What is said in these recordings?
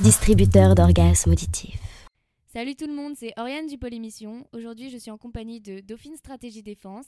Distributeur d'orgasmes auditifs. Salut tout le monde, c'est Oriane du Pôle Émission. Aujourd'hui, je suis en compagnie de Dauphine Stratégie Défense.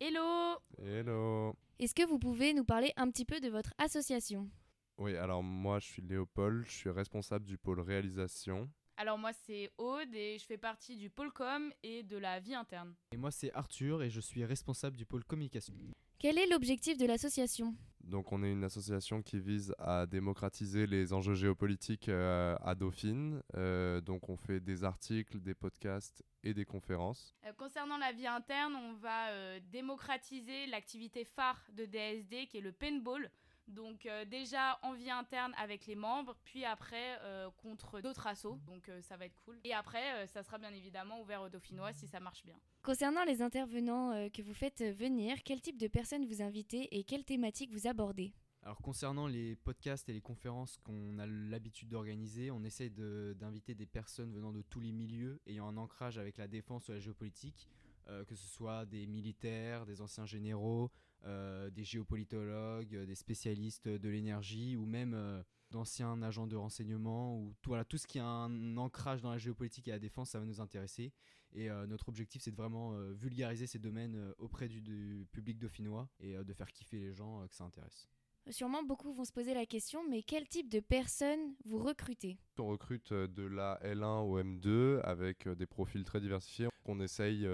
Hello Hello. Est-ce que vous pouvez nous parler un petit peu de votre association? Oui, alors moi je suis Léopold, je suis responsable du pôle réalisation. Alors moi c'est Aude et je fais partie du pôle com et de la vie interne. Et moi c'est Arthur et je suis responsable du pôle communication. Quel est l'objectif de l'association? Donc on est une association qui vise à démocratiser les enjeux géopolitiques euh, à Dauphine. Euh, donc on fait des articles, des podcasts et des conférences. Euh, concernant la vie interne, on va démocratiser l'activité phare de DSD qui est le paintball. Donc euh, déjà en vie interne avec les membres, puis après euh, contre d'autres assos. Donc euh, ça va être cool. Et après, euh, ça sera bien évidemment ouvert aux Dauphinois si ça marche bien. Concernant les intervenants euh, que vous faites venir, quel type de personnes vous invitez et quelles thématiques vous abordez Alors concernant les podcasts et les conférences qu'on a l'habitude d'organiser, on essaye de- d'inviter des personnes venant de tous les milieux ayant un ancrage avec la défense ou la géopolitique, euh, que ce soit des militaires, des anciens généraux, euh, des géopolitologues, euh, des spécialistes de l'énergie ou même euh, d'anciens agents de renseignement ou tout, voilà, tout ce qui a un ancrage dans la géopolitique et la défense, ça va nous intéresser. Et euh, notre objectif, c'est de vraiment euh, vulgariser ces domaines euh, auprès du, du public dauphinois et euh, de faire kiffer les gens euh, que ça intéresse. Sûrement beaucoup vont se poser la question, mais quel type de personnes vous recrutez? On recrute de la L1 au M2 avec des profils très diversifiés. On essaye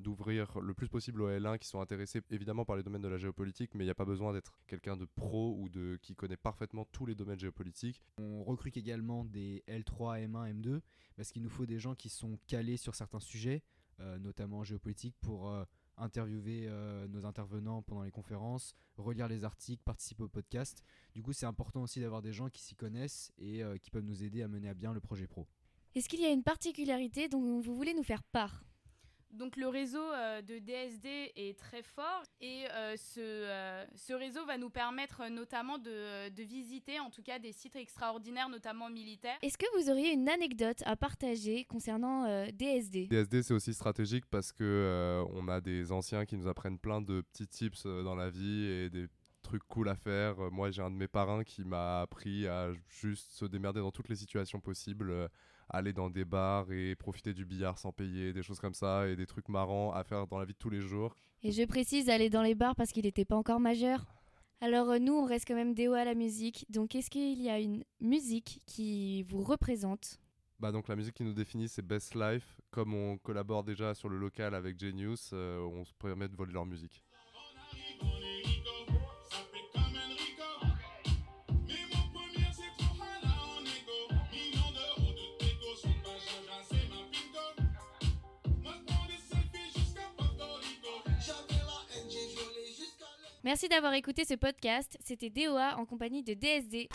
d'ouvrir le plus possible aux L1 qui sont intéressés évidemment par les domaines de la géopolitique, mais il n'y a pas besoin d'être quelqu'un de pro ou de qui connaît parfaitement tous les domaines géopolitiques. On recrute également des L3, M1, M2 parce qu'il nous faut des gens qui sont calés sur certains sujets, euh, notamment géopolitique, pour euh, interviewer euh, nos intervenants pendant les conférences, relire les articles, participer au podcast. Du coup, c'est important aussi d'avoir des gens qui s'y connaissent et euh, qui peuvent nous aider à mener à bien le projet pro. Est-ce qu'il y a une particularité dont vous voulez nous faire part? Donc le réseau euh, de DSD est très fort et euh, ce, euh, ce réseau va nous permettre notamment de, de visiter en tout cas des sites extraordinaires, notamment militaires. Est-ce que vous auriez une anecdote à partager concernant euh, DSD DSD c'est aussi stratégique parce que euh, on a des anciens qui nous apprennent plein de petits tips dans la vie et des trucs cool à faire. Euh, moi j'ai un de mes parrains qui m'a appris à juste se démerder dans toutes les situations possibles, euh, aller dans des bars et profiter du billard sans payer, des choses comme ça et des trucs marrants à faire dans la vie de tous les jours. Et je précise aller dans les bars parce qu'il n'était pas encore majeur. Alors euh, nous, on reste quand même déo à la musique. Donc est-ce qu'il y a une musique qui vous représente? Bah donc la musique qui nous définit c'est Best Life. Comme on collabore déjà sur le local avec Genius, euh, on se permet de voler leur musique. Merci d'avoir écouté ce podcast. C'était DOA en compagnie de DSD.